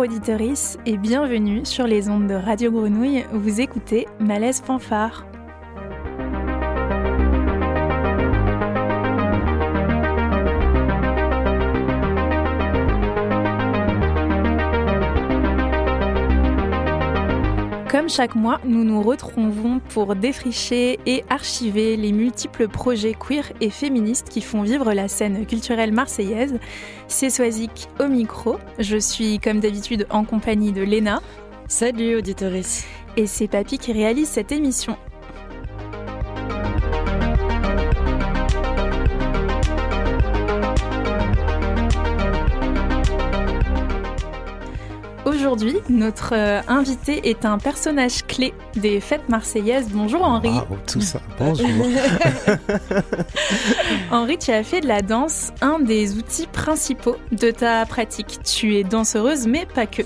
Auditorice et bienvenue sur les ondes de Radio Grenouille. Vous écoutez Malaise Fanfare. Chaque mois, nous nous retrouvons pour défricher et archiver les multiples projets queer et féministes qui font vivre la scène culturelle marseillaise. C'est Soisic au micro. Je suis comme d'habitude en compagnie de Léna. Salut auditoris. Et c'est Papy qui réalise cette émission. Notre euh, invité est un personnage clé des fêtes marseillaises. Bonjour Henri. Wow, tout ça. Bonjour. Henri, tu as fait de la danse un des outils principaux de ta pratique. Tu es danseuse, mais pas que.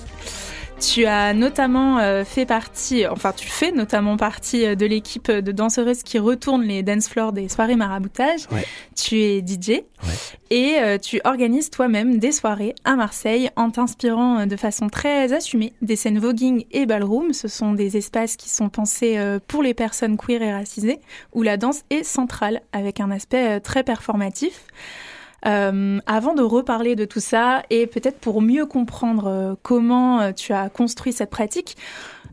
Tu as notamment euh, fait partie, enfin tu fais notamment partie euh, de l'équipe de danseuses qui retourne les dance floors des soirées maraboutage. Ouais. Tu es DJ Ouais. et euh, tu organises toi-même des soirées à Marseille en t'inspirant de façon très assumée des scènes voguing et ballroom. Ce sont des espaces qui sont pensés pour les personnes queer et racisées où la danse est centrale avec un aspect très performatif. Euh, avant de reparler de tout ça et peut-être pour mieux comprendre euh, comment euh, tu as construit cette pratique,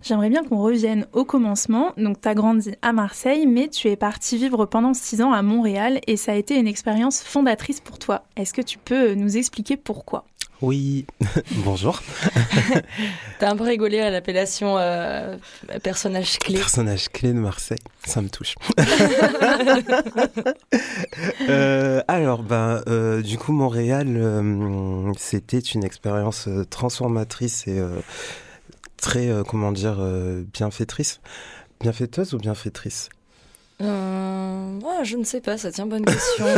j'aimerais bien qu'on revienne au commencement. Donc, tu as grandi à Marseille, mais tu es parti vivre pendant six ans à Montréal et ça a été une expérience fondatrice pour toi. Est-ce que tu peux nous expliquer pourquoi? Oui, bonjour. T'as un peu rigolé à l'appellation euh, personnage clé. Personnage clé de Marseille, ça me touche. Euh, alors, ben, euh, du coup, Montréal, c'était une expérience transformatrice et très, comment dire, bienfaitrice. Bienfaiteuse ou bienfaitrice? Euh, ouais, je ne sais pas, ça tient bonne question.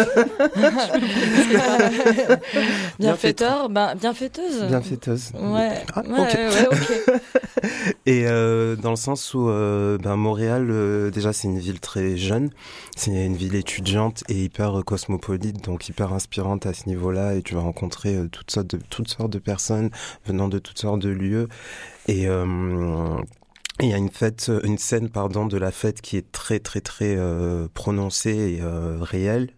Bienfaiteur, ben, bienfaiteuse. Bienfaiteuse. Ouais, Ah, ouais, ok. ouais, ok. Et euh, dans le sens où euh, ben, Montréal, euh, déjà, c'est une ville très jeune, c'est une ville étudiante et hyper cosmopolite, donc hyper inspirante à ce niveau-là. Et tu vas rencontrer euh, toutes sortes de toutes sortes de personnes venant de toutes sortes de lieux. Et euh, il y a une fête, une scène, pardon, de la fête qui est très très très euh, prononcée et euh, réelle.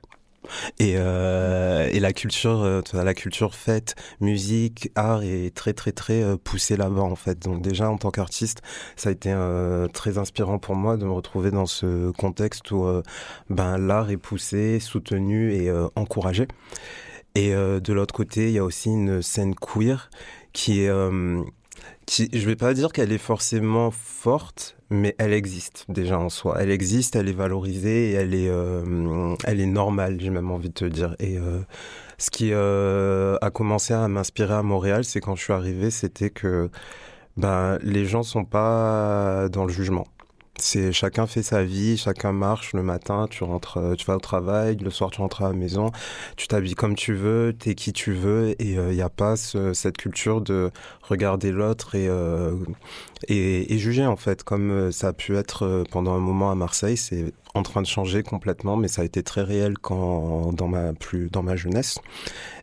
Et, euh, la culture, euh, la culture fête, musique, art est très très très euh, poussée là-bas en fait. Donc déjà en tant qu'artiste, ça a été euh, très inspirant pour moi de me retrouver dans ce contexte où euh, ben l'art est poussé, soutenu et euh, encouragé. Et euh, de l'autre côté, il y a aussi une scène queer qui est euh, qui, je vais pas dire qu'elle est forcément forte, mais elle existe déjà en soi. Elle existe, elle est valorisée et elle est, euh, elle est normale, j'ai même envie de te dire. Et euh, ce qui euh, a commencé à m'inspirer à Montréal, c'est quand je suis arrivé, c'était que ben, les gens sont pas dans le jugement. C'est chacun fait sa vie, chacun marche le matin, tu rentres, euh, tu vas au travail, le soir tu rentres à la maison, tu t'habilles comme tu veux, t'es qui tu veux, et il n'y a pas ce- cette culture de regarder l'autre et, euh, et, juger en fait, comme euh, ça a pu être euh, pendant un moment à Marseille, c'est en train de changer complètement, mais ça a été très réel quand dans ma plus dans ma jeunesse.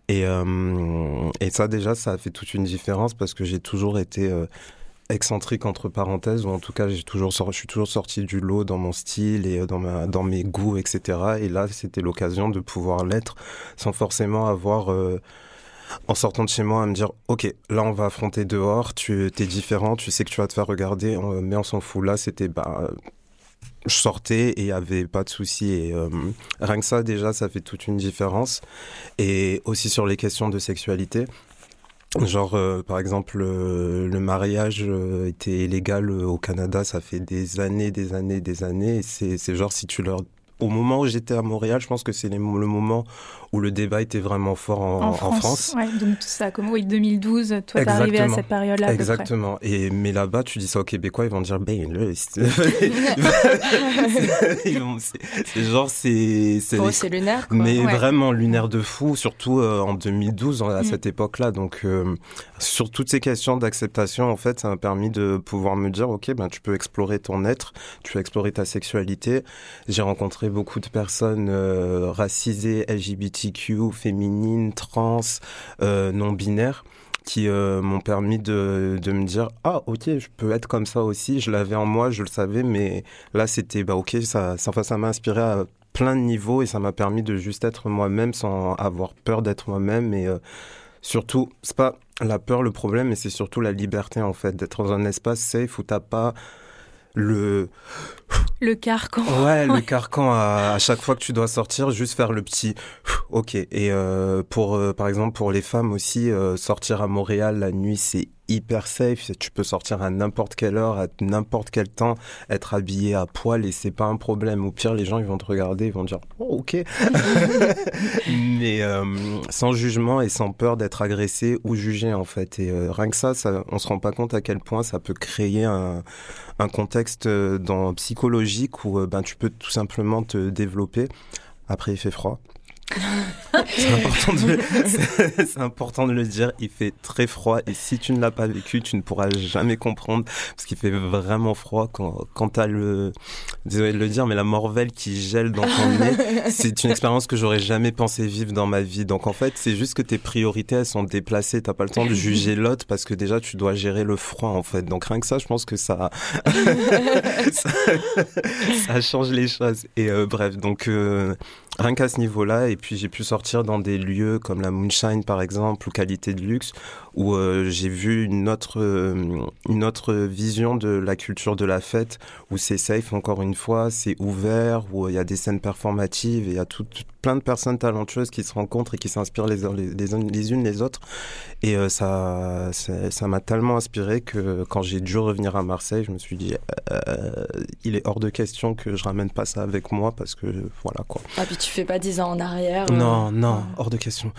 Et, euh, et ça déjà, ça a fait toute une différence parce que j'ai toujours été euh, excentrique entre parenthèses ou en tout cas j'ai toujours sor- je suis toujours sorti du lot dans mon style et euh, dans ma dans mes goûts etc et là c'était l'occasion de pouvoir l'être sans forcément avoir euh, en sortant de chez moi à me dire ok là on va affronter dehors tu es différent tu sais que tu vas te faire regarder mais on s'en fout. Là c'était bah je sortais et il y avait pas de souci. Euh, rien que ça déjà ça fait toute une différence. Et aussi sur les questions de sexualité Genre, euh, par exemple, euh, le mariage euh, était légal euh, au Canada, ça fait des années, des années, des années. C'est genre, si tu leur... Au moment où j'étais à Montréal, je pense que c'est le moment où le débat était vraiment fort en, en France. Ouais, donc tout ça, comment Oui, 2012, toi t'es arrivé à cette période-là. Exactement. Et, mais là-bas, tu dis ça aux Québécois, ils vont dire, ben, le, c'est genre, c'est, c'est les- c'est lunaire, quoi. mais Ouais. vraiment lunaire de fou, surtout euh, en 2012, à Mm. cette époque-là. Donc, euh, sur toutes ces questions d'acceptation, en fait, ça m'a permis de pouvoir me dire, ok, ben tu peux explorer ton être, tu peux explorer ta sexualité. J'ai rencontré beaucoup de personnes euh, racisées, LGBTQ, féminines, trans, euh, non binaires. qui m'ont permis de, de me dire ah ok je peux être comme ça aussi je l'avais en moi je le savais mais là c'était bah ok ça ça ça m'a inspiré à plein de niveaux et ça m'a permis de juste être moi-même sans avoir peur d'être moi-même et surtout c'est pas la peur le problème mais c'est surtout la liberté en fait d'être dans un espace safe où t'as pas le le carcan. Ouais, le carcan à, chaque fois que tu dois sortir, juste faire le petit OK. Et euh, pour euh, par exemple pour les femmes aussi, euh, sortir à Montréal la nuit, c'est hyper safe. Tu peux sortir à n'importe quelle heure, à n'importe quel temps, être habillé à poil et c'est pas un problème. Au pire, les gens ils vont te regarder, ils vont dire oh, OK. Mais sans jugement et sans peur d'être agressé ou jugé en fait. Et rien que ça, ça, on se rend pas compte à quel point ça peut créer un, un contexte dans psychologie où euh, ben, tu peux tout simplement te développer. Après, il fait froid. C'est important, de... important, de le dire, il fait très froid et si tu ne l'as pas vécu, tu ne pourras jamais comprendre parce qu'il fait vraiment froid quand, quand tu as le, désolé de le dire, mais la morvelle qui gèle dans ton nez, c'est une expérience que j'aurais jamais pensé vivre dans ma vie. Donc en fait, c'est juste que tes priorités, elles sont déplacées, t'as pas le temps de juger l'autre parce que déjà tu dois gérer le froid en fait. Donc rien que ça, je pense que ça, ça, change les choses. Et euh, bref, donc euh, rien qu'à ce niveau-là, et puis j'ai pu sortir dans des lieux comme la Moonshine par exemple, ou Qualité de Luxe, où euh, j'ai vu une autre, euh, une autre vision de la culture de la fête, où c'est safe encore une fois, c'est ouvert, où il y a des scènes performatives, et il y a tout, plein de personnes talentueuses qui se rencontrent et qui s'inspirent les, les, les, unes les autres. Et euh, ça ça m'a tellement inspiré que quand j'ai dû revenir à Marseille, je me suis dit, il est hors de question que je ramène pas ça avec moi, parce que voilà quoi. Ah, puis tu fais pas 10 ans en arrière Non, non, hors de question.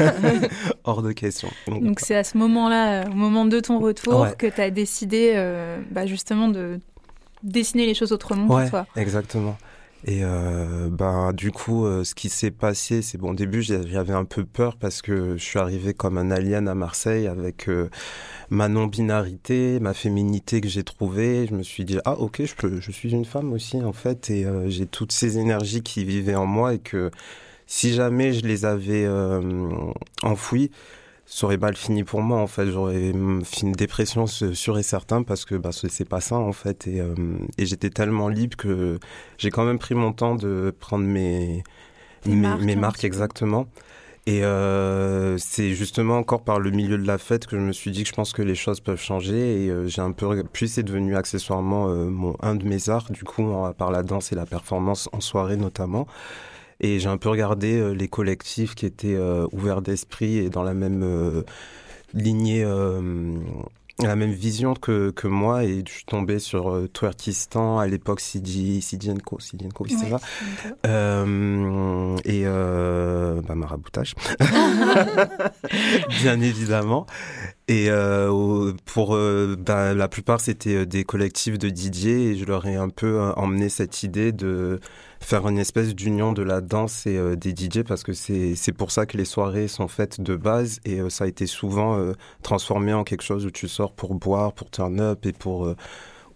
hors de question. Donc c'est à ce moment-là, au moment de ton retour, que tu as décidé euh, bah, justement de dessiner les choses autrement pour toi. Exactement. Et euh, bah, du coup, euh, ce qui s'est passé, c'est bon, au début, j'avais un peu peur parce que je suis arrivé comme un alien à Marseille avec ma non-binarité, ma féminité que j'ai trouvée. Je me suis dit, ah ok, je, peux, je suis une femme aussi, en fait, et j'ai toutes ces énergies qui vivaient en moi et que si jamais je les avais enfouies, ça aurait mal fini pour moi en fait. J'aurais fait une dépression sûre et certain parce que bah, c'est pas ça en fait. Et, euh, et j'étais tellement libre que j'ai quand même pris mon temps de prendre mes mes, marques, exactement. Et euh, c'est justement encore par le milieu de la fête que je me suis dit que je pense que les choses peuvent changer. Et euh, j'ai un peu puis c'est devenu accessoirement mon un de mes arts du coup par la danse et la performance en soirée notamment et j'ai un peu regardé euh, les collectifs qui étaient euh, ouverts d'esprit et dans la même euh, lignée la même vision que, que moi. Et je suis tombé sur euh, Twerkistan à l'époque Sidienko Sidienko oui, c'est ça. Euh, et euh, bah, maraboutage bien évidemment. Et pour bah, la plupart c'était des collectifs de DJ et je leur ai un peu emmené cette idée de faire une espèce d'union de la danse et euh, des DJ parce que c'est pour ça que les soirées sont faites de base et euh, ça a été souvent euh, transformé en quelque chose où tu sors pour boire, pour turn up et pour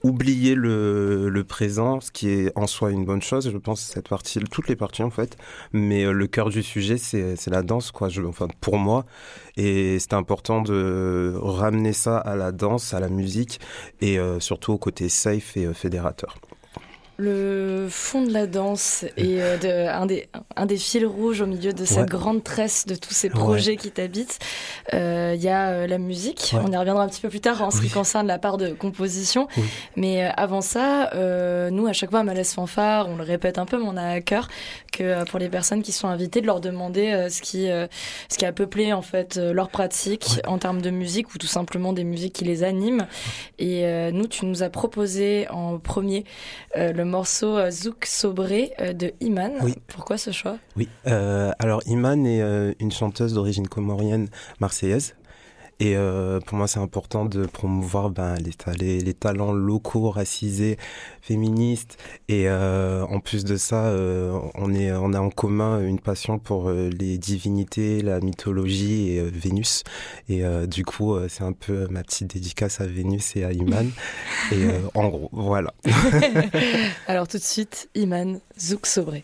oublier le, le, présent, ce qui est en soi une bonne chose, je pense, cette partie, toutes les parties en fait. Mais le cœur du sujet, c'est la danse, quoi. Je, enfin, pour moi, et c'est important de ramener ça à la danse, à la musique, et surtout au côté safe et fédérateur. Le fond de la danse et euh, de, un, des, un des fils rouges au milieu de cette grande tresse de tous ces projets qui t'habitent, il euh, y a euh, la musique. On y reviendra un petit peu plus tard en ce qui concerne la part de composition. Mais avant ça, nous, à chaque fois à Malaise Fanfare, on le répète un peu, mais on a à cœur que pour les personnes qui sont invitées, de leur demander ce, qui, ce qui a peuplé en fait leur pratique en termes de musique ou tout simplement des musiques qui les animent. Et nous, tu nous as proposé en premier le le morceau euh, Zouk Sobré euh, de Iman. Oui. Pourquoi ce choix? Oui, euh, alors Iman est une chanteuse d'origine comorienne marseillaise. Et pour moi, c'est important de promouvoir ben, les, les, talents locaux, racisés, féministes. Et en plus de ça, on, est, on a en commun une passion pour les divinités, la mythologie et Vénus. Et du coup, c'est un peu ma petite dédicace à Vénus et à Iman. et en gros, voilà. Alors tout de suite, Iman Zouk Sobré.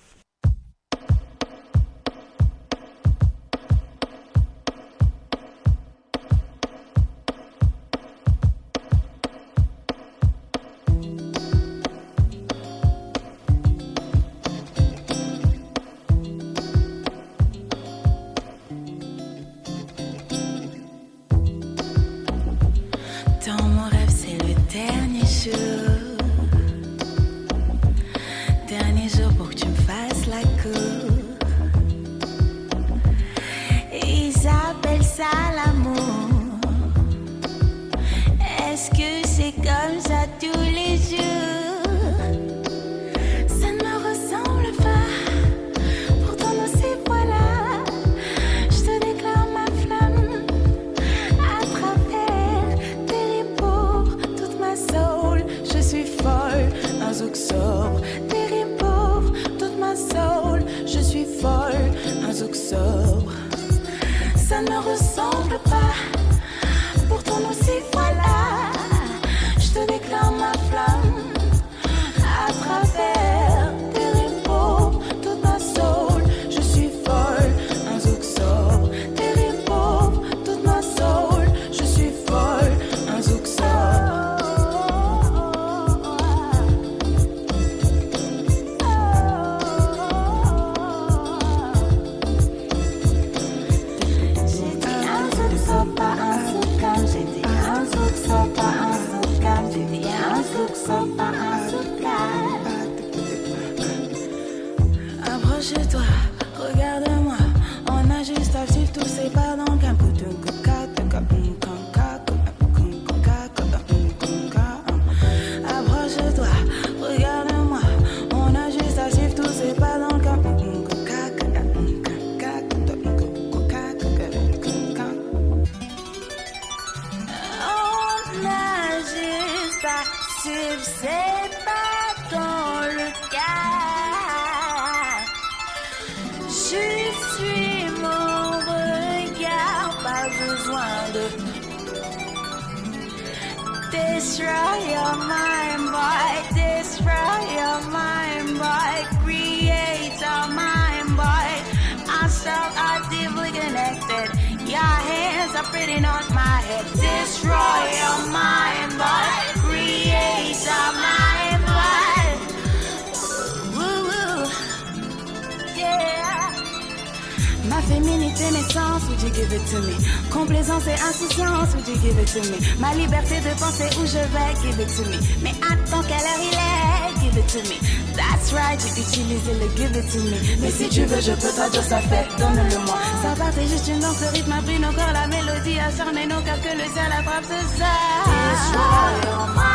Complaisance et insouciance, would you give it to me? Ma liberté de penser où je vais, give it to me. Mais attends quelle heure il est, give it to me. That's right, j'ai utilisé le give it to me. Mais si tu veux, je peux traduire ça fait, donne-le-moi. Ça part, c'est juste une danse, le rythme a pris nos la mélodie acharnée, nos cœurs que le ciel attrape, ce ça.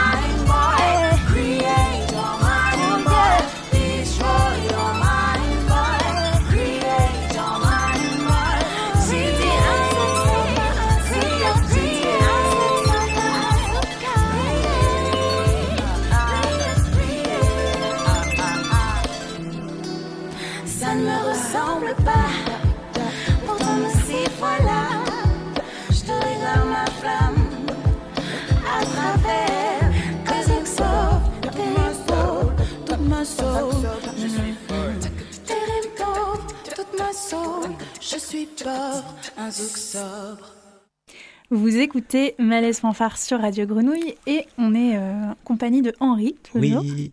Vous écoutez Malaise Fanfare sur Radio Grenouille et on est euh, en compagnie de Henri. Oui.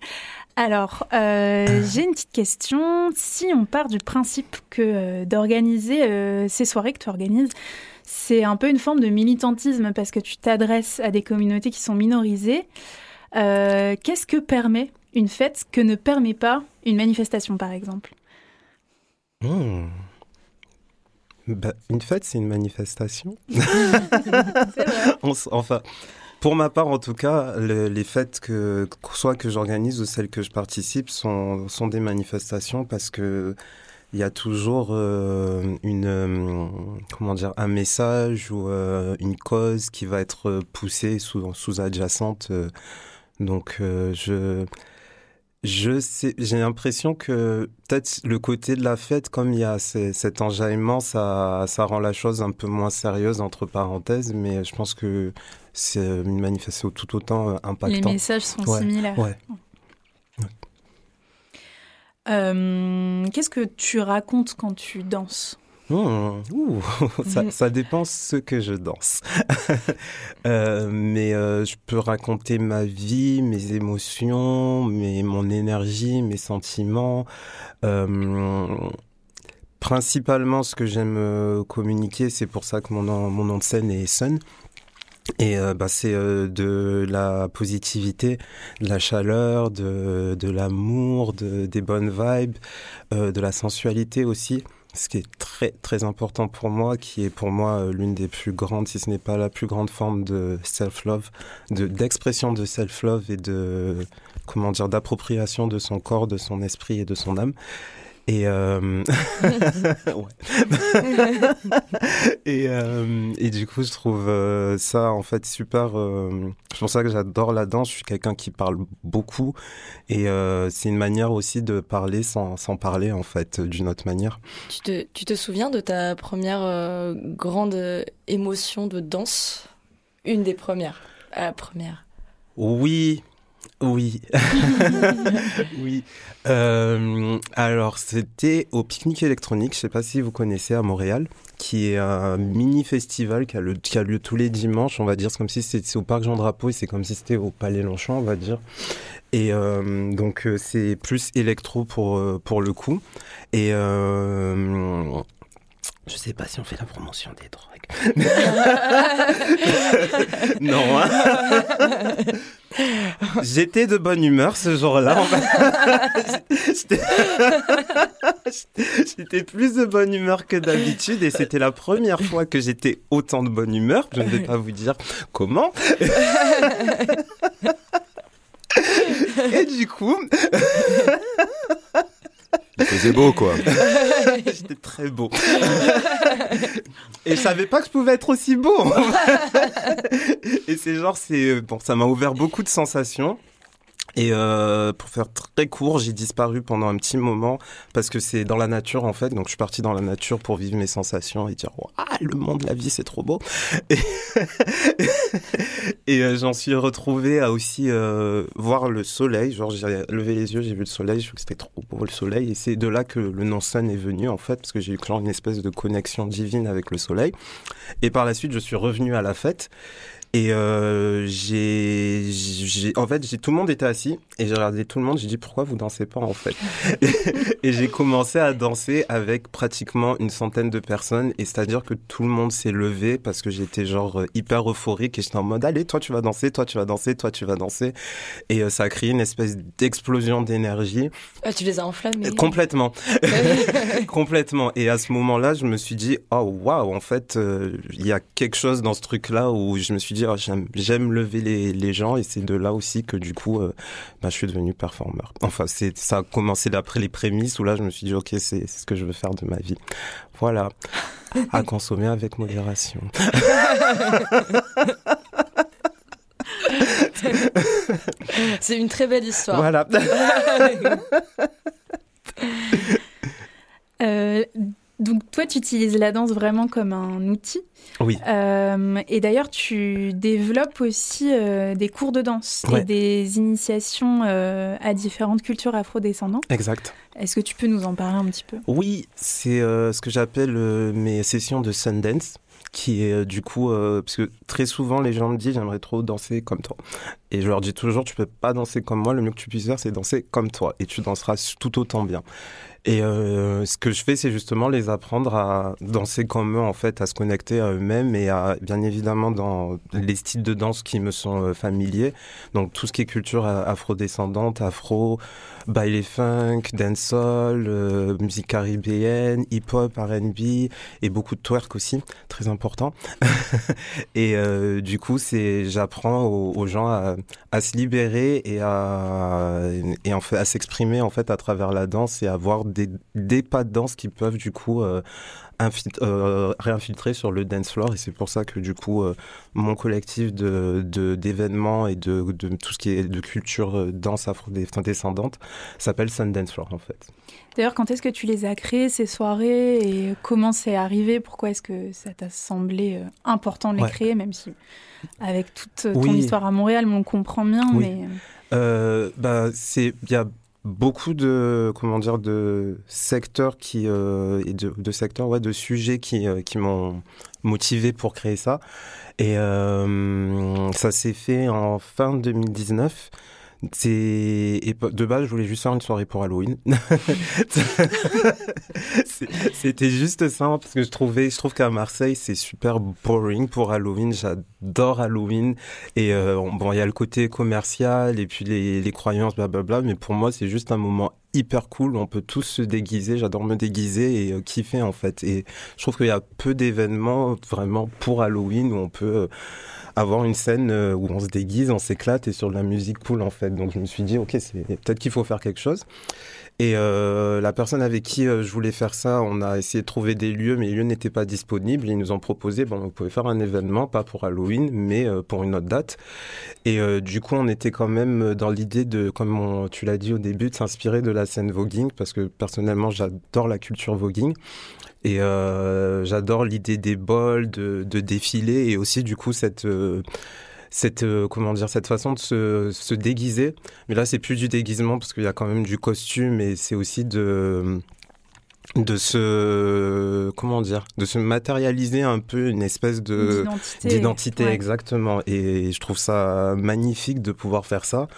Alors, euh, j'ai une petite question. Si on part du principe que euh, d'organiser ces soirées que tu organises, c'est un peu une forme de militantisme parce que tu t'adresses à des communautés qui sont minorisées, qu'est-ce que permet une fête que ne permet pas une manifestation, par exemple? Hmm. Bah, une fête, c'est une manifestation. enfin, pour ma part, en tout cas, les fêtes que soit que j'organise ou celles que je participe sont, sont des manifestations parce que il y a toujours euh, une euh, comment dire un message ou euh, une cause qui va être poussée sous sous adjacente. donc je je sais, j'ai l'impression que peut-être le côté de la fête, comme il y a cet enjaillement, ça, ça rend la chose un peu moins sérieuse entre parenthèses, mais je pense que c'est une manifestation tout autant euh, impactante. Les messages sont similaires. Ouais. Euh, qu'est-ce que tu racontes quand tu danses? Mmh, ça, ça, dépend ce que je danse. euh, mais euh, je peux raconter ma vie, mes émotions, mes, mon énergie, mes sentiments. Euh, principalement, ce que j'aime communiquer, c'est pour ça que mon nom, mon nom de scène est Sun. Et euh, bah, c'est euh, de la positivité, de la chaleur, de, de l'amour, de, des bonnes vibes, euh, de la sensualité aussi ce qui est très très important pour moi, qui est pour moi l'une des plus grandes, si ce n'est pas la plus grande forme de self-love, de d'expression de self-love et de comment dire d'appropriation de son corps, de son esprit et de son âme. Et, euh... et, euh... et, du coup, je trouve euh, ça en fait super. Euh, c'est pour ça que j'adore la danse. Je suis quelqu'un qui parle beaucoup et euh, c'est une manière aussi de parler sans, sans parler en fait, d'une autre manière. Tu te, tu te souviens de ta première grande émotion de danse? Une des premières. La première. Oui, oui. oui. Euh, alors, c'était au Pique-Nique électronique, je ne sais pas si vous connaissez à Montréal, qui est un mini festival qui a, lieu tous les dimanches, on va dire. C'est comme si c'était au Parc Jean-Drapeau et c'est comme si c'était au Palais Longchamp, on va dire. Et euh, donc, euh, c'est plus électro pour, pour le coup. Et je sais pas si on fait la promotion des drogues. non. Hein J'étais de bonne humeur ce jour-là. J'étais plus de bonne humeur que d'habitude et c'était la première fois que j'étais autant de bonne humeur. Je ne vais pas vous dire comment. et du coup... Il faisait beau, quoi. J'étais très beau. Et je savais pas que je pouvais être aussi beau. Et c'est genre, c'est bon, ça m'a ouvert beaucoup de sensations. Et euh, pour faire très court, j'ai disparu pendant un petit moment parce que c'est dans la nature en fait. Donc je suis parti dans la nature pour vivre mes sensations et dire ah le monde, la vie, c'est trop beau. Et, et euh, j'en suis retrouvé à aussi euh, voir le soleil. Genre j'ai levé les yeux, j'ai vu le soleil, je trouve que c'était trop beau le soleil. Et c'est de là que le nom Sun est venu en fait parce que j'ai eu genre une espèce de connexion divine avec le soleil. Et par la suite, je suis revenu à la fête. Et euh, j'ai, j'ai, en fait, j'ai tout le monde était assis et j'ai regardé tout le monde. J'ai dit pourquoi vous dansez pas en fait? et j'ai commencé à danser avec pratiquement une centaine de personnes et c'est-à-dire que tout le monde s'est levé parce que j'étais genre hyper euphorique et j'étais en mode allez toi tu vas danser, toi tu vas danser, toi tu vas danser et euh, ça a créé une espèce d'explosion d'énergie. Ah, tu les as enflammés? Complètement, complètement. Et à ce moment-là, je me suis dit oh waouh en fait euh, il y a quelque chose dans ce truc là où je me suis dit j'aime lever les, les, gens et c'est de là aussi que du coup euh, bah, je suis devenu performeur. Enfin c'est ça a commencé d'après les prémices où là je me suis dit ok c'est ce que je veux faire de ma vie. Voilà à consommer avec modération. c'est une très belle histoire. Voilà. euh, donc toi, tu utilises la danse vraiment comme un outil. Oui. Euh, et d'ailleurs, tu développes aussi euh, des cours de danse Ouais. et des initiations euh, à différentes cultures afrodescendantes. Exact. Est-ce que tu peux nous en parler un petit peu? Oui, c'est ce que j'appelle mes sessions de Sundance qui est du coup parce que très souvent les gens me disent j'aimerais trop danser comme toi et je leur dis toujours tu peux pas danser comme moi le mieux que tu puisses faire c'est danser comme toi et tu danseras tout autant bien et euh, ce que je fais, c'est justement les apprendre à danser comme eux, en fait, à se connecter à eux-mêmes et à, bien évidemment, dans les styles de danse qui me sont euh, familiers. Donc, tout ce qui est culture euh, afro-descendante, afro, baile funk, dancehall, euh, musique caribéenne, hip-hop, R&B et beaucoup de twerk aussi, très important. et euh, du coup, c'est, j'apprends aux, gens à, à, se libérer et à, et en fait, à s'exprimer, en fait, à travers la danse et à avoir des, des pas de danse qui peuvent du coup euh, euh, réinfiltrer sur le dance floor et c'est pour ça que du coup euh, mon collectif de d'événements et de, de, tout ce qui est de culture danse afro-descendante s'appelle Sundance Floor en fait. D'ailleurs, quand est-ce que tu les as créés ces soirées et comment c'est arrivé? Pourquoi est-ce que ça t'a semblé important de les Ouais. créer, même si avec toute ton Oui. histoire à Montréal, on comprend bien, Oui. mais Euh, bah, c'est il y a beaucoup de comment dire de secteurs qui euh, et de, secteurs ouais de sujets qui euh, qui m'ont motivé pour créer ça. Et euh, ça s'est fait en fin 2019 c'est et de base je voulais juste faire une soirée pour Halloween c'était juste ça parce que je trouvais je trouve qu'à Marseille c'est super boring pour Halloween j'adore Halloween et euh, bon, il y a le côté commercial et puis les, les croyances, blablabla, mais pour moi, c'est juste un moment hyper cool. On peut tous se déguiser. J'adore me déguiser et kiffer en fait. Et je trouve qu'il y a peu d'événements vraiment pour Halloween où on peut avoir une scène où on se déguise, on s'éclate et sur de la musique cool en fait. Donc je me suis dit ok, peut-être qu'il faut faire quelque chose. Et euh, la personne avec qui euh, je voulais faire ça, on a essayé de trouver des lieux, mais les lieux n'étaient pas disponibles. Ils nous ont proposé, bon, vous pouvez faire un événement, pas pour Halloween, mais euh, pour une autre date. Et du coup, on était quand même dans l'idée de, comme tu l'as dit au début, de s'inspirer de la scène voguing, parce que personnellement, j'adore la culture voguing. Et j'adore l'idée des bols, de, de défiler, et aussi du coup cette cette euh, comment dire cette façon de se, se déguiser. Mais là, c'est plus du déguisement parce qu'il y a quand même du costume et c'est aussi de de se comment dire de se matérialiser un peu une espèce de d'identité exactement. Et je trouve ça magnifique de pouvoir faire ça.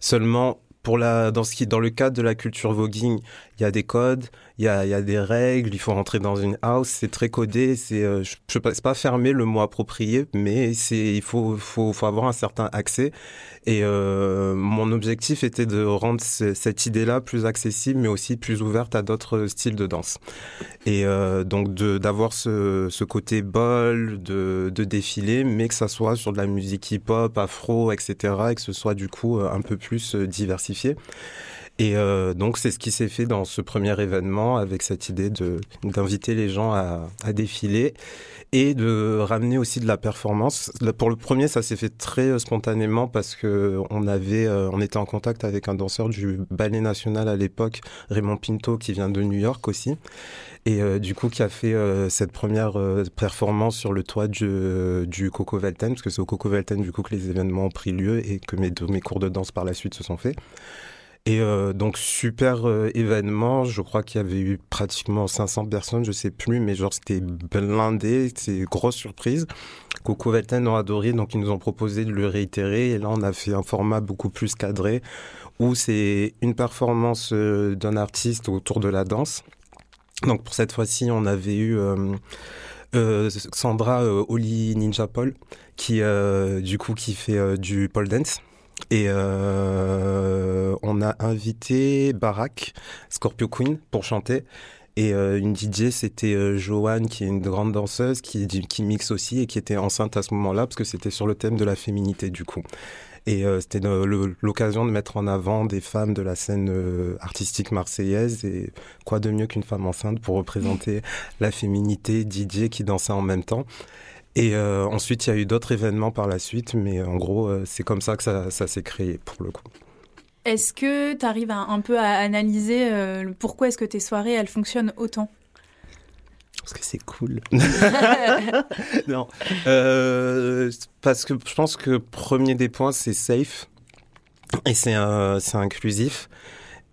Seulement pour la dans ce qui dans le cadre de la culture voguing il y a des codes il y a, y a, des règles, il faut rentrer dans une house, c'est très codé, c'est euh, je, je pas, fermé le mot approprié, mais c'est il faut, faut, faut avoir un certain accès. Et euh, mon objectif était de rendre cette idée-là plus accessible, mais aussi plus ouverte à d'autres styles de danse. Et euh, donc d'avoir ce, ce côté bol, de, de défiler, mais que ça soit sur de la musique hip-hop, afro, etc., et que ce soit du coup un peu plus euh, diversifié. Et euh, donc c'est ce qui s'est fait dans ce premier événement avec cette idée d'inviter les gens à, à, défiler et de ramener aussi de la performance. Pour le premier, ça s'est fait très euh, spontanément parce que on avait, euh, on était en contact avec un danseur du ballet national à l'époque, Raymond Pinto, qui vient de New York aussi, et euh, du coup qui a fait cette première performance sur le toit du, du Coco Velten, parce que c'est au Coco Velten du coup que les événements ont pris lieu et que mes, mes cours de danse par la suite se sont faits. Et euh, donc super euh, événement, je crois qu'il y avait eu pratiquement 500 personnes, je sais plus, mais genre c'était blindé, c'est grosse surprise. Coco Velten ont adoré, donc ils nous ont proposé de le réitérer. Et là, on a fait un format beaucoup plus cadré, où c'est une performance euh, d'un artiste autour de la danse. Donc pour cette fois-ci, on avait eu Sandra Oli Ninja Paul, qui du coup qui fait du pole dance. Et euh, on a invité Barack, Scorpio Queen, pour chanter. Et euh, une DJ, c'était euh, Joanne, qui est une grande danseuse, qui, qui mixe aussi et qui était enceinte à ce moment-là, parce que c'était sur le thème de la féminité, du coup. Et euh, c'était l'occasion de mettre en avant des femmes de la scène artistique marseillaise. Et quoi de mieux qu'une femme enceinte pour représenter la féminité, DJ qui dansait en même temps. Et euh, ensuite, il y a eu d'autres événements par la suite, mais en gros, euh, c'est comme ça que ça, ça s'est créé pour le coup. Est-ce que tu arrives un peu à analyser euh, pourquoi est-ce que tes soirées, elles fonctionnent autant? Parce que c'est cool. non, parce que je pense que premier des points, c'est safe et c'est inclusif.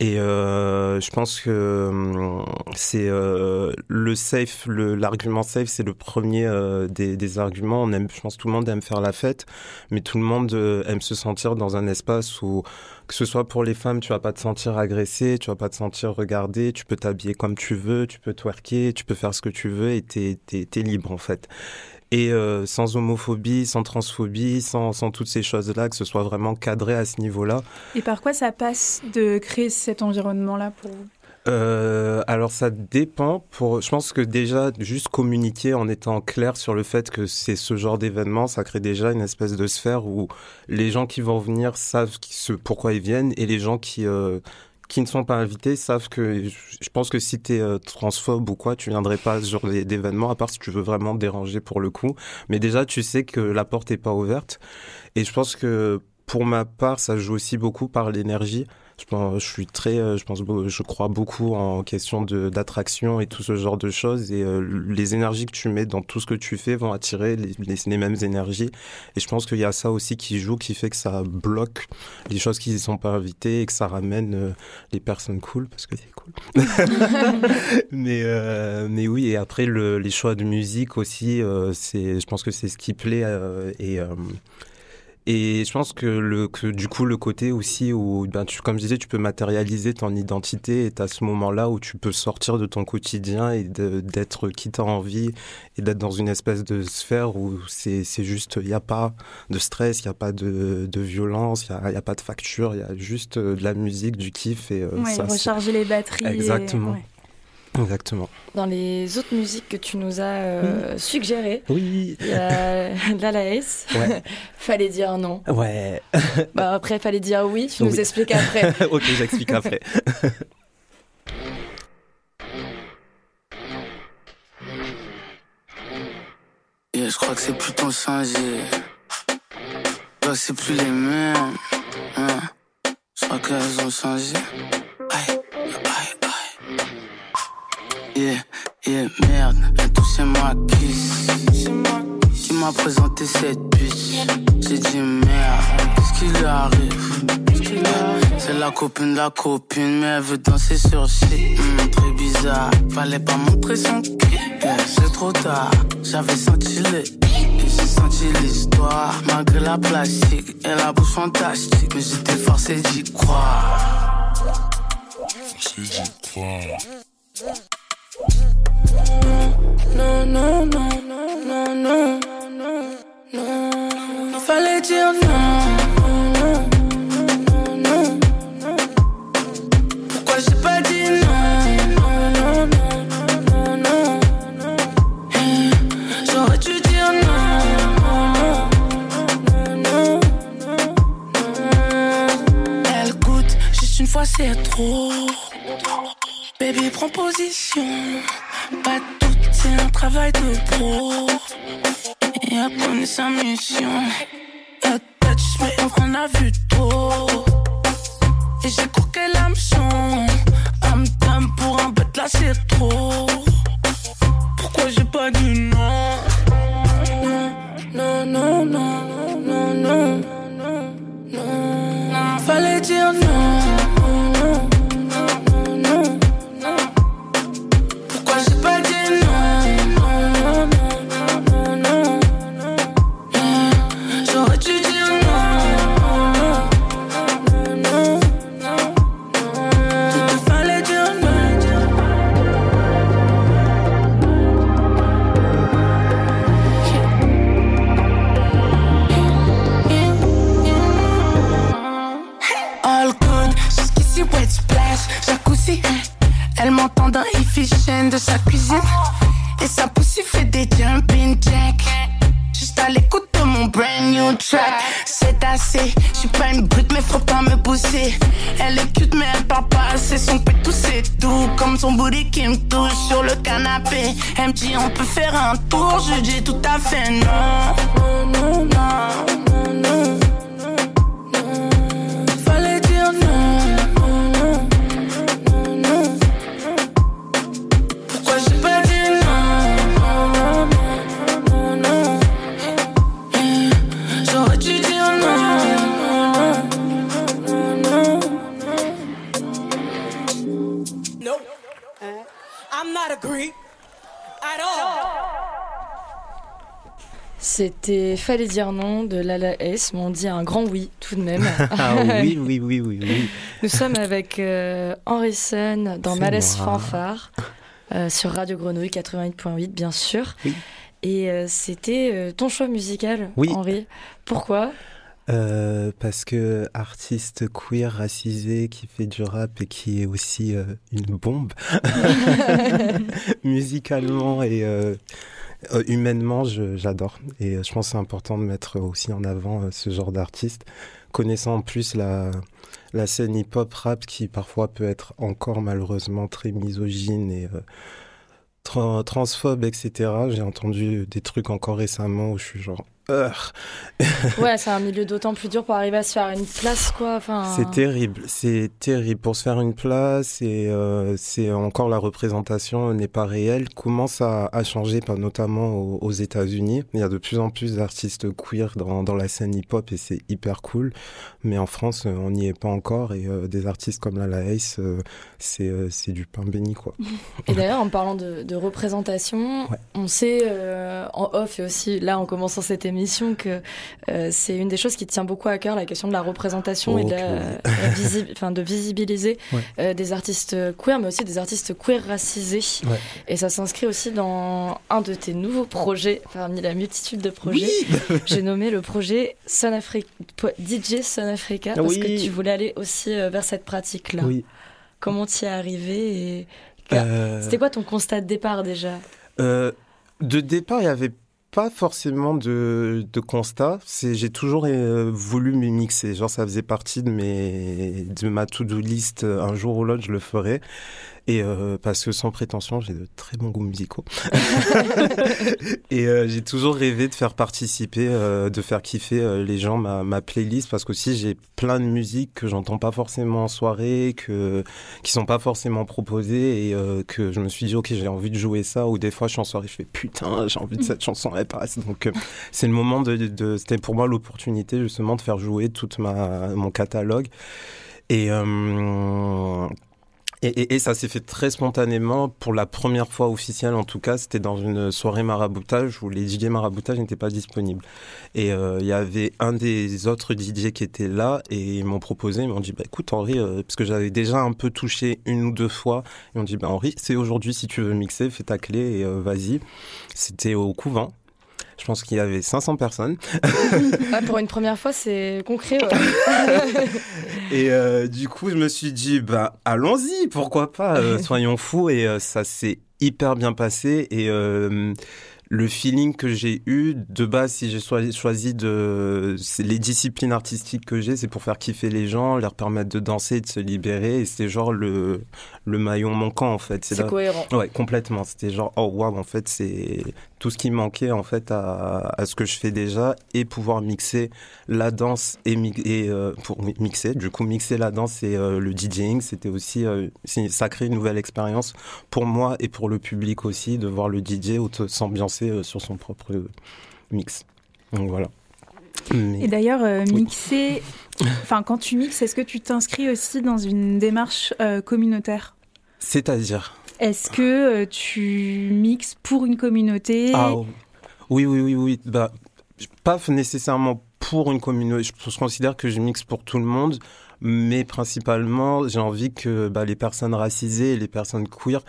Et euh, je pense que hum, c'est euh, le safe, l'argument safe, c'est le premier euh, des, des, arguments. On aime, je pense, tout le monde aime faire la fête, mais tout le monde euh, aime se sentir dans un espace où, que ce soit pour les femmes, tu vas pas te sentir agressé, tu vas pas te sentir regardé, tu peux t'habiller comme tu veux, tu peux twerker, tu peux faire ce que tu veux et t'es es, libre en fait et euh, sans homophobie, sans transphobie, sans, sans toutes ces choses-là, que ce soit vraiment cadré à ce niveau-là. Et par quoi ça passe de créer cet environnement-là pour vous? Euh, alors ça dépend. Pour, je pense que déjà juste communiquer en étant clair sur le fait que c'est ce genre d'événement, ça crée déjà une espèce de sphère où les gens qui vont venir savent ce, pourquoi ils viennent et les gens qui euh, qui ne sont pas invités savent que je pense que si tu es euh, transphobe ou quoi, tu viendrais pas ce genre d'événement à part si tu veux vraiment déranger pour le coup. Mais déjà, tu sais que la porte est pas ouverte. Et je pense que pour ma part, ça joue aussi beaucoup par l'énergie. Je, pense, je suis très, euh, je pense, je crois beaucoup en question d'attraction et tout ce genre de choses. Et euh, les énergies que tu mets dans tout ce que tu fais vont attirer les, les, mêmes énergies. Et je pense qu'il y a ça aussi qui joue, qui fait que ça bloque les choses qui ne sont pas invitées et que ça ramène euh, les personnes cool parce que c'est cool. mais mais oui. Et après le, les choix de musique aussi, c'est, je pense que c'est ce qui plaît et Et je pense que, le, que du coup, le côté aussi où, ben, tu, comme je disais, tu peux matérialiser ton identité et à ce moment-là où tu peux sortir de ton quotidien et d'être qui t'as envie et d'être dans une espèce de sphère où c'est juste, il n'y a pas de stress, il n'y a pas de, de violence, il n'y a, a, pas de facture, il y a juste euh, de la musique, du kiff et euh, ça, recharger les batteries. Exactement. Exactement. Dans les autres musiques que tu nous as euh, suggérées, oui. il y a Lala Ace. Ouais. fallait dire non. Ouais. bah après, fallait dire oui. Tu nous expliques après. ok, j'explique après. yeah, je crois que c'est plus ton changé. c'est plus les mêmes. Hein. Je crois qu'elles ont changé. Yeah, yeah, merde, tout c'est moi qui Qui m'a présenté cette bitch. J'ai dit merde, qu'est-ce qui lui arrive? C'est la copine de la copine Mais elle veut danser sur shit hmm, Très bizarre, fallait pas montrer son cul. C'est trop tard, j'avais senti le j'ai senti l'histoire, malgré la plastique et la bouche fantastique, mais j'étais forcé d'y croire. Forcé d'y croire. Non, non, Et après, sa mission. A touch, mais on en a vu trop. Et j'ai croqué l'hameçon. I'm done pour un bête, là c'est trop. Pourquoi j'ai pas dit on peut faire un tour. Je dis tout à fait non. C'était Fallait dire non de Lala S, mais on dit un grand oui tout de même. ah oui, oui, oui, oui, oui. Nous sommes avec euh, Henri Sun dans Malaise Fanfare euh, sur Radio Grenouille 88.8, bien sûr. Et euh, c'était ton choix musical, Henri. Pourquoi? Parce que artiste queer racisé qui fait du rap et qui est aussi une bombe musicalement et euh, humainement, j'adore. Et euh, je pense que c'est important de mettre aussi en avant euh, ce genre d'artiste. Connaissant en plus la scène hip-hop rap qui parfois peut être encore malheureusement très misogyne et transphobe, etc. J'ai entendu des trucs encore récemment où je suis genre ouais, c'est un milieu d'autant plus dur pour arriver à se faire une place, quoi. Enfin... C'est terrible, c'est terrible. Pour se faire une place, et euh, c'est encore la représentation n'est pas réelle, commence à, à changer, notamment aux, États-Unis. Il y a de plus en plus d'artistes queer dans, dans, la scène hip-hop et c'est hyper cool. Mais en France, on n'y est pas encore et euh, des artistes comme la Ace, euh, c'est c'est du pain béni, quoi. Et d'ailleurs, en parlant de, de représentation, on sait en off et aussi là en commençant cette émission que euh, c'est une des choses qui tient beaucoup à cœur, la question de la représentation et de, la, de visibiliser euh, des artistes queer, mais aussi des artistes queer racisés. Et ça s'inscrit aussi dans un de tes nouveaux projets, parmi la multitude de projets. J'ai nommé le projet Sun DJ Sun Africa, parce que tu voulais aller aussi vers cette pratique-là. Comment tu y es arrivé et... C'était quoi ton constat de départ déjà? De départ, il n'y avait pas forcément de, de constat. C'est, j'ai toujours euh, voulu me mixer. Genre, ça faisait partie de mes, de ma to-do list. Un jour ou l'autre, je le ferai. Et euh, parce que sans prétention, j'ai de très bons goûts musicaux. et euh, j'ai toujours rêvé de faire participer, euh, de faire kiffer les gens ma, ma playlist parce qu'aussi j'ai plein de musiques que j'entends pas forcément en soirée, que qui sont pas forcément proposées et que je me suis dit ok j'ai envie de jouer ça ou des fois je suis en soirée je fais putain j'ai envie de cette chanson elle passe. Donc c'est le moment de, de c'était pour moi l'opportunité justement de faire jouer toute ma mon catalogue. Et euh, et, ça s'est fait très spontanément. Pour la première fois officielle, en tout cas, c'était dans une soirée maraboutage où les DJ maraboutage n'étaient pas disponibles. Et euh, il y avait un des autres DJ qui était là et ils m'ont proposé, ils m'ont dit, bah, écoute Henri, euh, parce que j'avais déjà un peu touché une ou deux fois, ils m'ont dit, bah, Henri, c'est aujourd'hui si tu veux mixer, fais ta clé et euh, vas-y. C'était au couvent. Je pense qu'il y avait 500 personnes. Ah, pour une première fois, c'est concret. et euh, du coup, je me suis dit, bah, allons-y, pourquoi pas, euh, soyons fous. Et euh, ça s'est hyper bien passé. Et le feeling que j'ai eu de base, si j'ai choisi de les disciplines artistiques que j'ai, c'est pour faire kiffer les gens, leur permettre de danser, de se libérer. Et c'est genre le le maillon manquant en fait. C'est cohérent. Ouais, complètement. C'était genre oh waouh en fait c'est tout ce qui manquait en fait à, à, ce que je fais déjà et pouvoir mixer la danse et, et euh, pour mixer. Du coup mixer la danse et euh, le DJing c'était aussi euh, ça crée une nouvelle expérience pour moi et pour le public aussi de voir le DJ s'ambiancer sur son propre mix. Donc voilà. Et d'ailleurs mixer enfin quand tu mixes est-ce que tu t'inscris aussi dans une démarche communautaire? C'est-à-dire est-ce que euh, tu mixes pour une communauté? Ah, Oui, oui, oui, oui. Bah, pas nécessairement pour une communauté. Je, considère que je mixe pour tout le monde, mais principalement, j'ai envie que bah, les personnes racisées et les personnes queer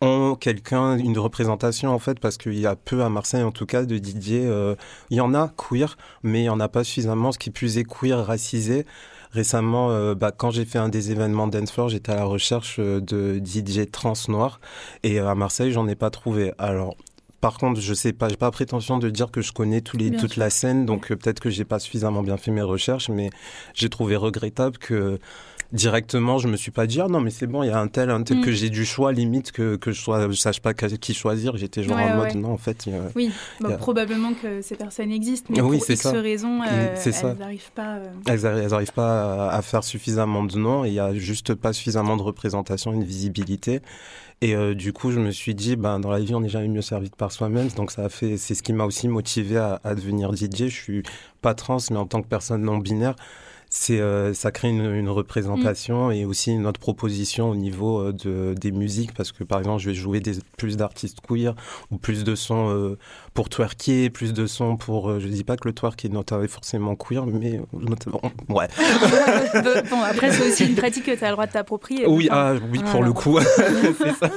ont quelqu'un, une représentation en fait, parce qu'il y a peu à Marseille en tout cas de DJ. Euh, il y en a queer, mais il n'y en a pas suffisamment. Ce qui plus est queer, racisé. Récemment, euh, bah, quand j'ai fait un des événements Dancefloor, j'étais à la recherche euh, de DJ trans noir et euh, à Marseille, j'en ai pas trouvé. Alors, par contre, je sais pas, j'ai pas prétention de dire que je connais tous les, toute la scène, donc peut-être que j'ai pas suffisamment bien fait mes recherches, mais j'ai trouvé regrettable que directement, je me suis pas dit, ah non, mais c'est bon, il y a un tel, un tel, que mm. j'ai du choix, limite, que, que je, sois, je sache pas qui choisir. J'étais genre en mode, non, en fait. oui, bah, probablement que ces personnes existent, mais oui, pour X raisons, euh, elles n'arrivent pas. Euh, elles, n'arrivent pas à, faire suffisamment de noms, et il y a juste pas suffisamment de représentation, une visibilité. Et euh, du coup, je me suis dit, ben, dans la vie, on n'est jamais mieux servi que par soi-même. Donc, ça a fait, c'est ce qui m'a aussi motivé à, à devenir DJ. Je suis pas trans, mais en tant que personne non binaire, c'est euh, ça crée une, une représentation mm. et aussi une autre proposition au niveau euh, de, des musiques parce que par exemple je vais jouer des, plus d'artistes queer ou plus de sons euh, pour twerker, plus de sons pour je dis pas que le twerk est notamment forcément queer mais notamment ouais. bon après c'est aussi une pratique que tu as le droit de t'approprier. Oui ah, oui pour le coup c'est ça.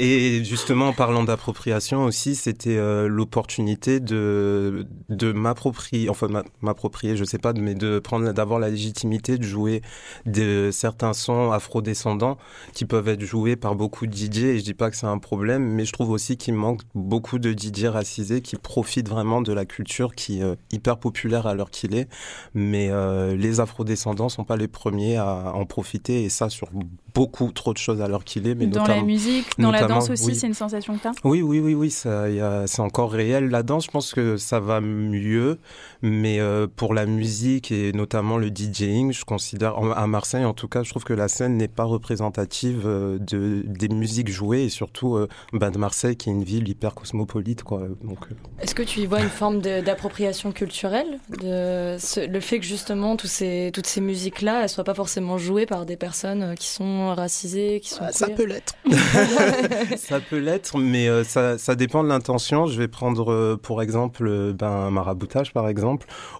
Et justement en parlant d'appropriation aussi c'était l'opportunité de de m'approprier enfin m'approprier je sais pas mais de prendre avoir la légitimité de jouer de certains sons afro-descendants qui peuvent être joués par beaucoup de DJ. Et je dis pas que c'est un problème, mais je trouve aussi qu'il manque beaucoup de DJ racisés qui profitent vraiment de la culture qui est euh, hyper populaire à l'heure qu'il est. Mais euh, les afro-descendants sont pas les premiers à en profiter et ça sur beaucoup trop de choses à l'heure qu'il est. Mais dans la musique, dans la danse aussi, c'est une sensation que tu as Oui, oui, oui, oui, c'est encore réel. La danse, je pense que ça va mieux, mais euh, pour la musique et notamment le DJing. Je considère, à Marseille en tout cas, je trouve que la scène n'est pas représentative euh, de, des musiques jouées et surtout euh, bah, de Marseille qui est une ville hyper cosmopolite. Quoi. Donc, Est-ce que tu y vois une forme d'appropriation culturelle de Le fait que justement tous ces, toutes ces musiques-là, elles soient pas forcément jouées par des personnes qui sont racisées, qui sont. Ah, ça peut l'être. ça peut l'être, mais ça, ça, dépend de l'intention. Je vais prendre pour exemple ben, un maraboutage par exemple,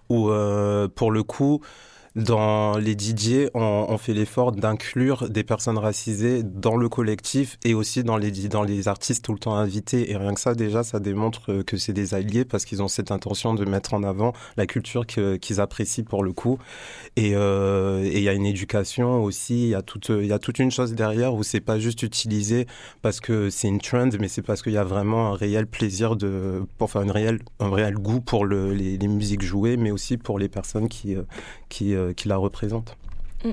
où pour le coup, dans les DJ, on, fait l'effort d'inclure des personnes racisées dans le collectif et aussi dans les, dans les artistes tout le temps invités. Et rien que ça, déjà, ça démontre que c'est des alliés parce qu'ils ont cette intention de mettre en avant la culture qu'ils apprécient pour le coup. Euh, et il y a une éducation aussi, il y, a toute, y a toute une chose derrière où c'est pas juste utilisé parce que c'est une trend, mais c'est parce qu'il y a vraiment un réel plaisir de, pour une réelle, un réel goût pour le, les, les, musiques jouées, mais aussi pour les personnes qui, euh, qui euh, qui la représente. Mm.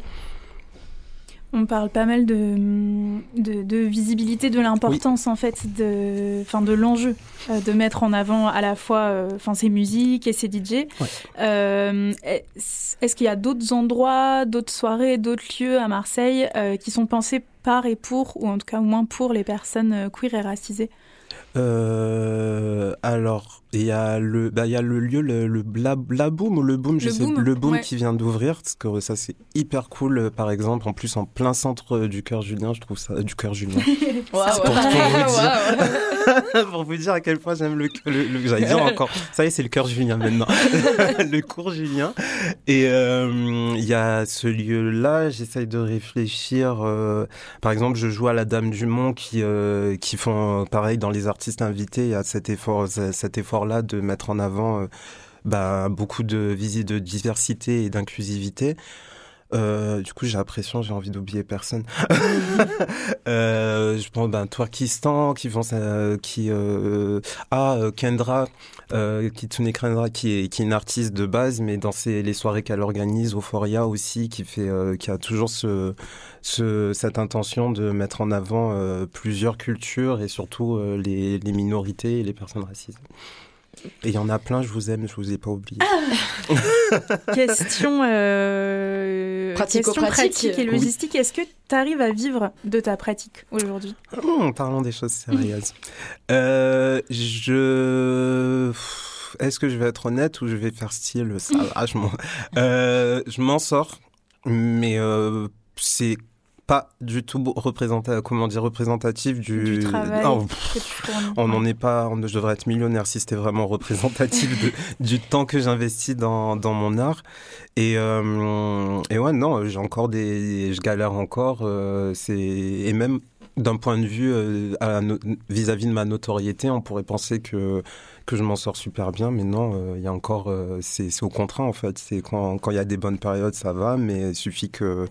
On parle pas mal de, de, visibilité, de l'importance en fait, de, fin, de l'enjeu euh, de mettre en avant à la fois euh, ces musiques et ces DJ. Est-ce qu'il y a d'autres endroits, d'autres soirées, d'autres lieux à Marseille qui sont pensés par et pour, ou en tout cas au moins pour les personnes queer et racisées? Alors, il y a le, bah, il y a le lieu, le, le Boom ou le Boom, je le sais, boom, le Boom qui vient d'ouvrir, parce que ça c'est hyper cool, euh, par exemple, en plus en plein centre euh, du cœur Julien, je trouve ça, du cœur Julien. wow, pour, pour, vous dire, pour vous dire à quel point j'aime le, le, j'allais dire encore, ça y est, c'est le cœur Julien maintenant, le cours Julien. Et euh, il y a ce lieu-là, j'essaye de réfléchir. par exemple, je joue à la Dame du Mont qui qui font pareil dans les artistes invités. Il y a cet effort, cet effort de mettre en avant euh, bah, beaucoup de visites de diversité et d'inclusivité. Euh, du coup, j'ai l'impression, j'ai envie d'oublier personne. euh, je pense, ben, Twerkistan, qui vont, euh, qui, Kendra, qui est, une artiste de base, mais dans les soirées qu'elle organise, Euphoria aussi, qui a toujours ce, ce, cette intention de mettre en avant plusieurs cultures et surtout les, les minorités et les personnes racisées. Et il y en a plein, je vous aime, je vous ai pas oublié. question, euh, pratique et logistique. Est-ce que tu arrives à vivre de ta pratique aujourd'hui? Oh, Parlons des choses sérieuses. euh, je... Est-ce que je vais être honnête ou je vais faire style ça euh, Je m'en sors, mais euh, c'est pas du tout représentatif, comment dire, représentatif du, travail on n'en est pas, je devrais être millionnaire si c'était vraiment représentatif de, du temps que j'investis dans, dans mon art. Et, euh, et ouais, non, j'ai encore des, je galère encore, euh, c'est, et même d'un point de vue euh, vis-à-vis de ma notoriété, on pourrait penser que que je m'en sors super bien, mais non, il y a encore, c'est au contraire en fait. C'est quand il y a des bonnes périodes, ça va, mais il suffit que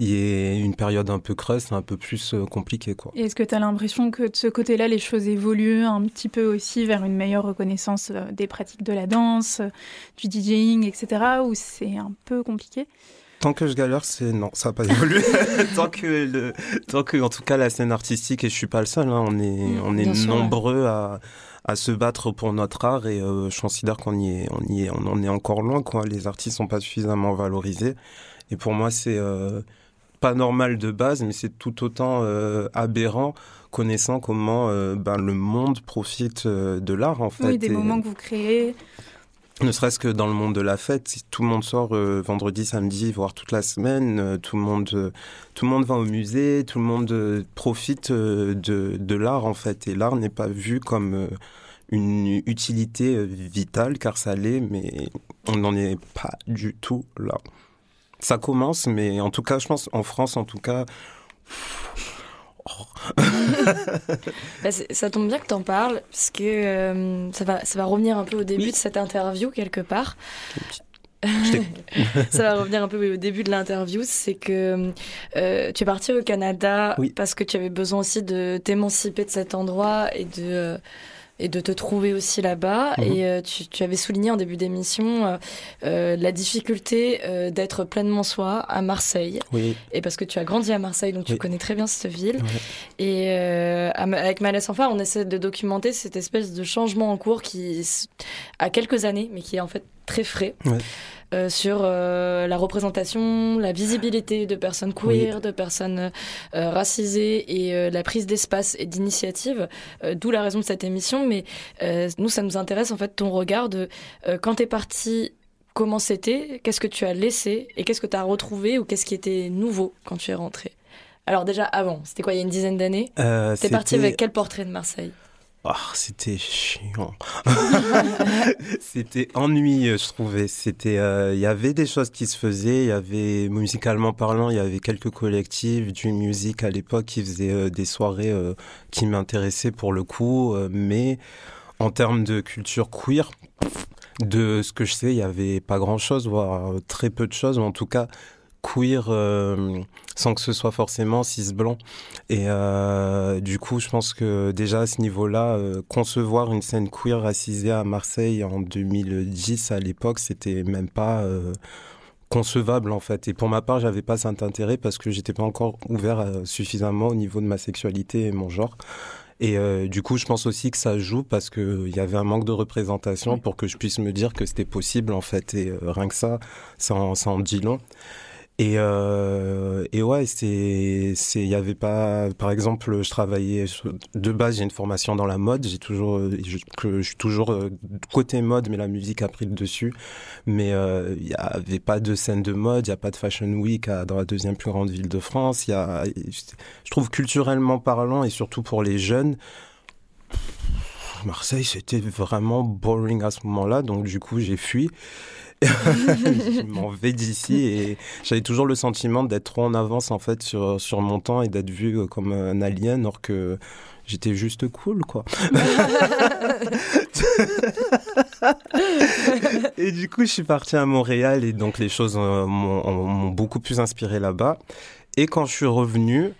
il y ait une période un peu creuse, un peu plus euh, compliqué. Quoi. est-ce que tu as l'impression que de ce côté-là, les choses évoluent un petit peu aussi vers une meilleure reconnaissance euh, des pratiques de la danse, euh, du DJing, etc., ou c'est un peu compliqué? Tant que je galère, c'est non, ça n'a pas évolué. tant que le, tant que en tout cas la scène artistique et je suis pas le seul, hein, on est mm, on est nombreux à, à se battre pour notre art et je considère qu'on y est on y est on en est encore loin quoi. Les artistes sont pas suffisamment valorisés et pour moi c'est pas normal de base, mais c'est tout autant euh, aberrant connaissant comment euh, ben, le monde profite euh, de l'art en fait. Oui, des moments que vous créez. Ne serait-ce que dans le monde de la fête, si tout le monde sort vendredi, samedi, voire toute la semaine, tout le monde, tout le monde va au musée, tout le monde profite de, de l'art en fait. Et l'art n'est pas vu comme une utilité vitale, car ça l'est, mais on n'en est pas du tout là ça commence, mais en tout cas, je pense, en France, en tout cas. Bah, ça tombe bien que tu en parles, parce que euh, ça, va, ça va revenir un peu au début de cette interview, quelque part. ça va revenir un peu au début de l'interview, c'est que euh, tu es parti au Canada parce que tu avais besoin aussi de t'émanciper de cet endroit et de... Euh, et de te trouver aussi là-bas. Mhm. Et euh, tu, tu, avais souligné en début d'émission euh, euh la difficulté d'être pleinement soi à Marseille. Oui. Et parce que tu as grandi à Marseille, donc tu connais très bien cette ville. Et avec Malès Enfant, on essaie de documenter cette espèce de changement en cours qui a quelques années, mais qui est en fait très frais. Sur la représentation, la visibilité de personnes queer, de personnes racisées et la prise d'espace et d'initiative, d'où la raison de cette émission. Mais nous, ça nous intéresse en fait ton regard de quand tu es parti comment c'était, qu'est-ce que tu as laissé et qu'est-ce que tu as retrouvé ou qu'est-ce qui était nouveau quand tu es rentré Alors déjà avant, c'était quoi il y a une dizaine d'années? Euh, T'es parti avec quel portrait de Marseille? Ah, c'était chiant. c'était ennuyeux, je trouvais. C'était, euh, il y avait des choses qui se faisaient. Il y avait, musicalement parlant, il y avait quelques collectifs, du music à l'époque qui faisaient euh, des soirées euh, qui m'intéressaient pour le coup. mais en termes de culture queer, de ce que je sais, il n'y avait pas grand-chose, voire très peu de choses, en tout cas queer euh, sans que ce soit forcément cis blanc. Et euh, du coup, je pense que déjà à ce niveau-là, euh, concevoir une scène queer racisée à Marseille en 2010 à l'époque, c'était même pas concevable en fait. Et pour ma part, j'avais pas cet intérêt parce que j'étais pas encore ouvert suffisamment au niveau de ma sexualité et mon genre. Et euh, du coup, je pense aussi que ça joue parce qu'il y avait un manque de représentation pour que je puisse me dire que c'était possible, en fait. Et euh, rien que ça, ça en, ça en dit long. Et, euh, et ouais, c'est, c'est, il y avait pas, par exemple, je travaillais de base, j'ai une formation dans la mode, j'ai toujours, je, que je suis toujours euh, côté mode, mais la musique a pris le dessus. Mais euh, il y avait pas de scène de mode, il y a pas de fashion week dans la deuxième plus grande ville de France. Il y a, je trouve culturellement parlant et surtout pour les jeunes. Marseille, c'était vraiment boring à ce moment-là, donc du coup j'ai fui. Je m'en vais d'ici et j'avais toujours le sentiment d'être trop en avance en fait sur, sur mon temps et d'être vu euh, comme un alien alors que j'étais juste cool quoi. et du coup je suis parti à Montréal et donc les choses euh, m'ont beaucoup plus inspiré là-bas. Et quand je suis revenu,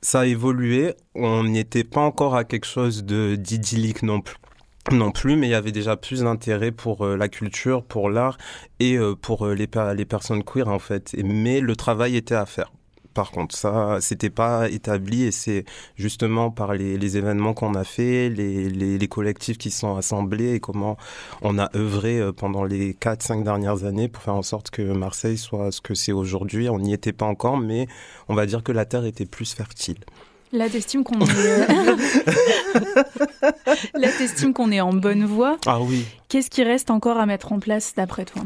ça a évolué. On n'était pas encore à quelque chose de d'idyllique non plus non plus, mais il y avait déjà plus d'intérêt pour euh, la culture, pour l'art et euh, pour euh, les, personnes queer en fait. mais le travail était à faire. Par contre, ça, c'était pas établi et c'est justement par les, événements qu'on a fait, les, les, les, collectifs qui sont assemblés et comment on a œuvré pendant les 4-5 dernières années pour faire en sorte que Marseille soit ce que c'est aujourd'hui. On n'y était pas encore, mais on va dire que la terre était plus fertile. Là, t'estimes qu'on est... Euh, qu'on est en bonne voie. Ah oui. Qu'est-ce qui reste encore à mettre en place d'après toi?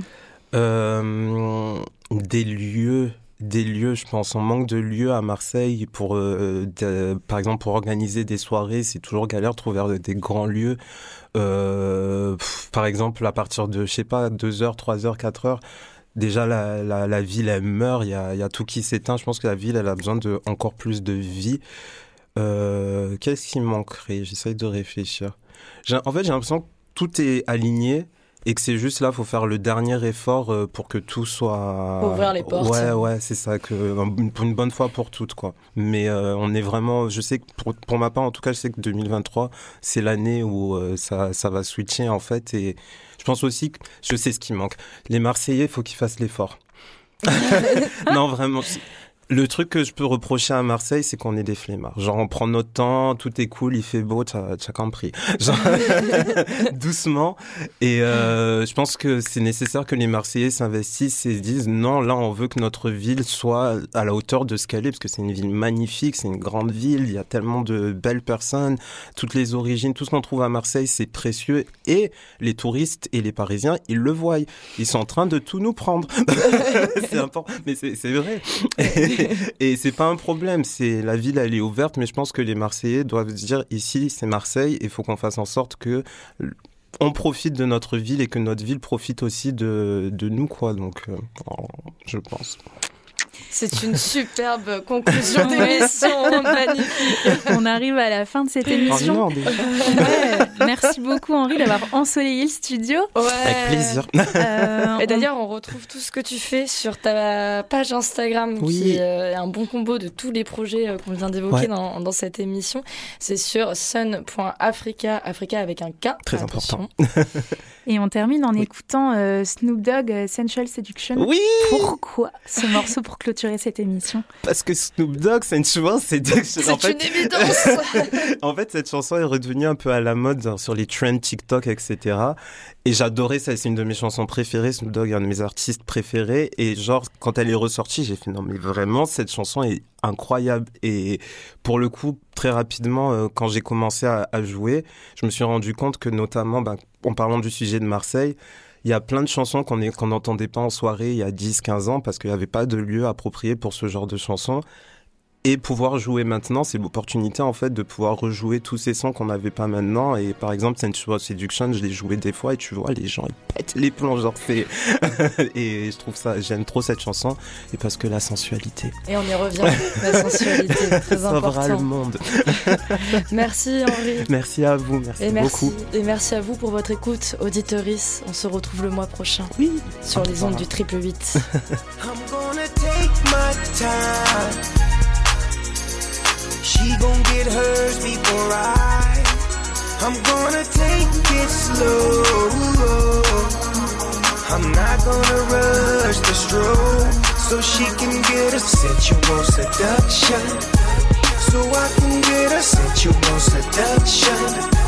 Euh, Des lieux des lieux, je pense. On manque de lieux à Marseille pour, euh, par exemple, pour organiser des soirées. C'est toujours galère de trouver des grands lieux. par exemple, à partir de, je sais pas, 2 heures, 3 heures, 4 heures, déjà la, la, ville elle meurt, il y a, y a, tout qui s'éteint. Je pense que la ville elle a besoin de encore plus de vie. Euh, Qu'est-ce qui manquerait? J'essaye de réfléchir. En fait, j'ai l'impression que tout est aligné et que c'est juste là, faut faire le dernier effort euh, pour que tout soit ouvrir les portes. Ouais, ouais, c'est ça que pour une bonne fois pour toutes quoi. Mais euh, on est vraiment, je sais que pour, pour, ma part en tout cas, je sais que 2023 c'est l'année où euh, ça ça va switcher en fait et je pense aussi que je sais ce qui manque. Les Marseillais, faut qu'ils fassent l'effort. non, vraiment. Le truc que je peux reprocher à Marseille, c'est qu'on est des flemmards. Genre, on prend notre temps, tout est cool, il fait beau, t'as compris. Genre, doucement. Et euh, je pense que c'est nécessaire que les Marseillais s'investissent et disent non, là, on veut que notre ville soit à la hauteur de ce qu'elle est, parce que c'est une ville magnifique, c'est une grande ville, il y a tellement de belles personnes, toutes les origines, tout ce qu'on trouve à Marseille, c'est précieux. Et les touristes et les Parisiens, ils le voient. Ils sont en train de tout nous prendre. c'est important, mais c'est vrai. et c'est pas un problème. C'est la ville, elle est ouverte, mais je pense que les Marseillais doivent dire ici, c'est Marseille, et il faut qu'on fasse en sorte que on profite de notre ville et que notre ville profite aussi de, de nous, quoi. Donc, euh, je pense. C'est une superbe conclusion d'émission, magnifique. On arrive à la fin de cette émission. merci beaucoup Henri d'avoir ensoleillé le studio. Avec plaisir. Euh, et d'ailleurs, on retrouve tout ce que tu fais sur ta page Instagram, qui euh, est un bon combo de tous les projets euh, qu'on vient d'évoquer dans, dans, cette émission. C'est sur sun.africa, Africa avec un K. Très important. Et on termine en écoutant Snoop Dogg, Essential Seduction. Oui Pourquoi ce morceau pour clôturer cette émission Parce que Snoop Dogg, c'est une chanson, c'est en fait... une évidence. en fait, cette chanson est redevenue un peu à la mode sur les trends TikTok, etc. Et j'adorais ça, c'est une de mes chansons préférées. Snoop Dogg est un de mes artistes préférés. Et genre, quand elle est ressortie, j'ai fait non, mais vraiment, cette chanson est incroyable. Et pour le coup, très rapidement, euh, quand j'ai commencé à, jouer, je me suis rendu compte que notamment, ben, en parlant du sujet de Marseille, il y a plein de chansons qu'on n'entendait pas en soirée il y a 10-15 ans parce qu'il n'y avait pas de lieu approprié pour ce genre de chansons et pouvoir jouer maintenant, c'est l'opportunité en fait de pouvoir rejouer tous ces sons qu'on n'avait pas maintenant. Et par exemple, Sensual Seduction, je l'ai joué des fois et tu vois, les gens ils pètent les plombs, genre c'est. et je trouve ça, j'aime trop cette chanson et parce que la sensualité. Et on y revient, la sensualité, très important. le monde. merci Henri. Merci à vous, merci, et beaucoup. Et merci à vous pour votre écoute, auditoris. On se retrouve le mois prochain. Oui. Sur les ondes du triple 8. She gon' get hers before I. I'm gonna take it slow. I'm not gonna rush the stroke so she can get a sensual seduction. So I can get a sensual seduction.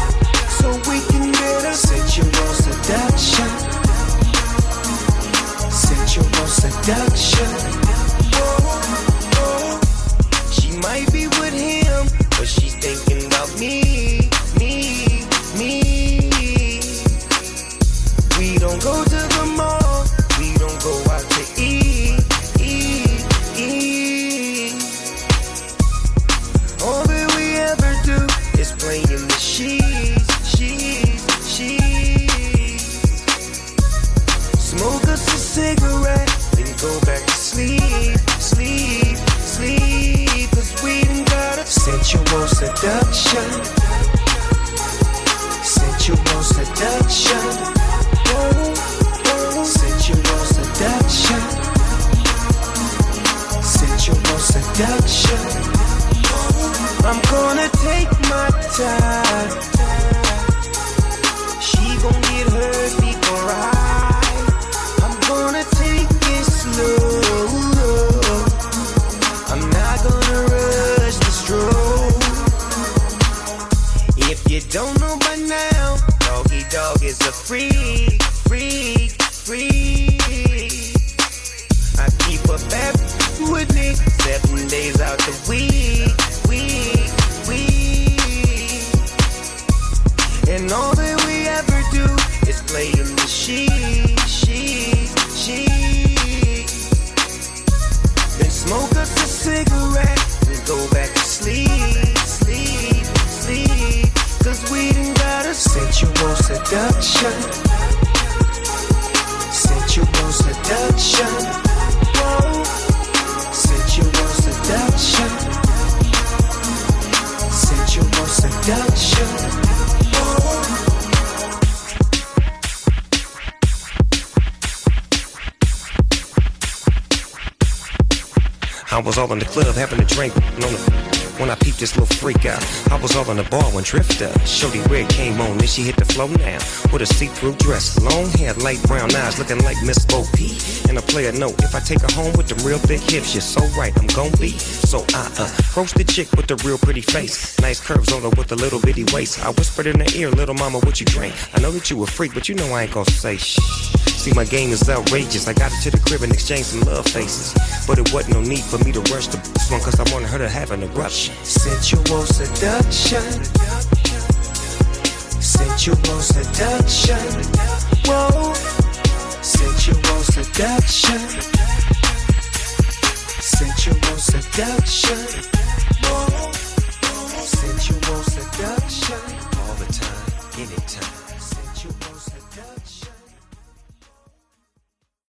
She, sheet, sheet. Then smoke us a cigarette and go back to sleep, sleep, sleep. Cause we done got a sensual seduction. Sensual seduction. Whoa. Sensual seduction. Sensual seduction. I was all in the club having a drink. On the, when I peeped this little freak out, I was all in the bar when Drifter, Shorty Red came on, then she hit the flow now. With a see-through dress, long hair, light brown eyes, looking like Miss Bo P. And a player note, if I take her home with the real big hips, you're so right, I'm gon' be. So I uh, approach the chick with the real pretty face, nice curves on her with a little bitty waist. I whispered in her ear, little mama, what you drink? I know that you a freak, but you know I ain't gon' say shh. See, my game is outrageous. I got her to the crib and exchanged some love faces. But it wasn't no need for me to rush the one, cause I wanted her to have an eruption. Sensual seduction. Sensual seduction. Whoa. Sensual seduction. Sensual seduction. Whoa. Sensual seduction. All the time, anytime.